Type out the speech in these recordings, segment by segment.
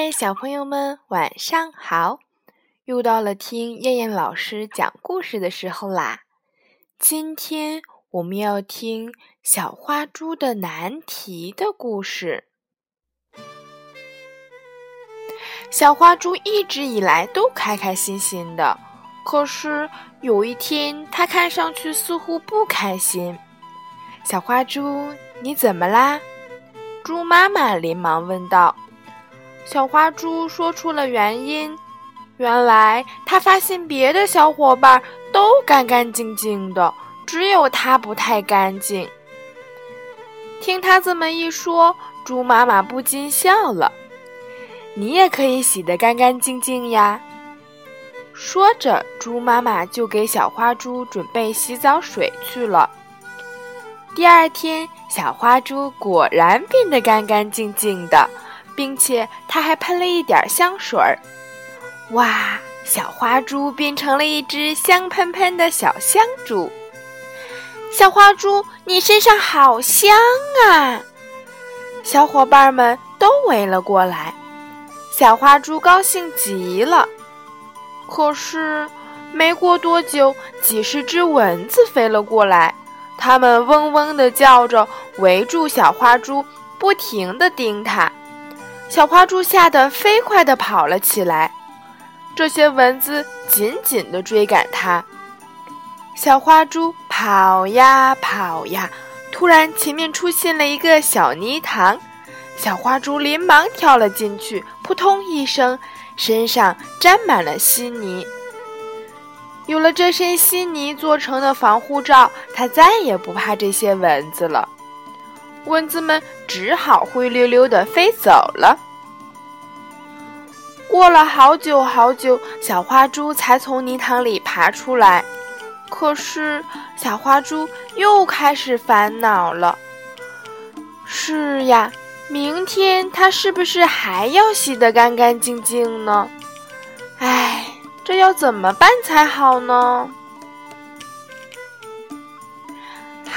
嗨，小朋友们，晚上好！又到了听燕燕老师讲故事的时候啦。今天我们要听小花猪的难题的故事。小花猪一直以来都开开心心的，可是有一天，它看上去似乎不开心。小花猪，你怎么啦？猪妈妈连忙问道。小花猪说出了原因，原来它发现别的小伙伴都干干净净的，只有它不太干净。听它这么一说，猪妈妈不禁笑了：“你也可以洗得干干净净呀。”说着，猪妈妈就给小花猪准备洗澡水去了。第二天，小花猪果然变得干干净净的。并且它还喷了一点香水儿，哇！小花猪变成了一只香喷喷的小香猪。小花猪，你身上好香啊！小伙伴们都围了过来，小花猪高兴极了。可是没过多久，几十只蚊子飞了过来，它们嗡嗡地叫着，围住小花猪，不停地叮它。小花猪吓得飞快地跑了起来，这些蚊子紧紧地追赶它。小花猪跑呀跑呀，突然前面出现了一个小泥塘，小花猪连忙跳了进去，扑通一声，身上沾满了稀泥。有了这身稀泥做成的防护罩，它再也不怕这些蚊子了。蚊子们只好灰溜溜地飞走了。过了好久好久，小花猪才从泥塘里爬出来。可是，小花猪又开始烦恼了。是呀，明天它是不是还要洗得干干净净呢？唉，这要怎么办才好呢？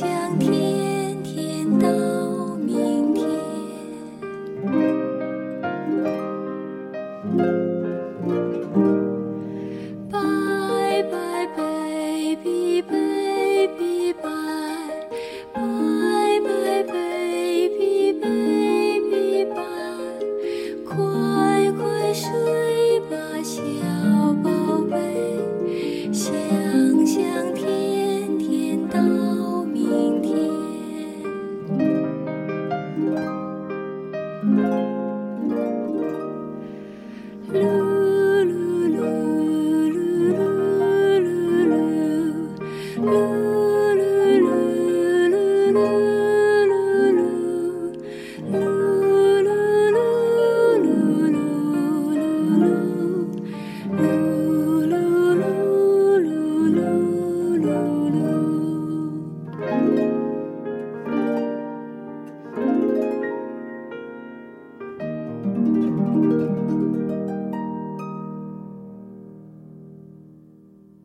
想天天到明天。拜拜贝比贝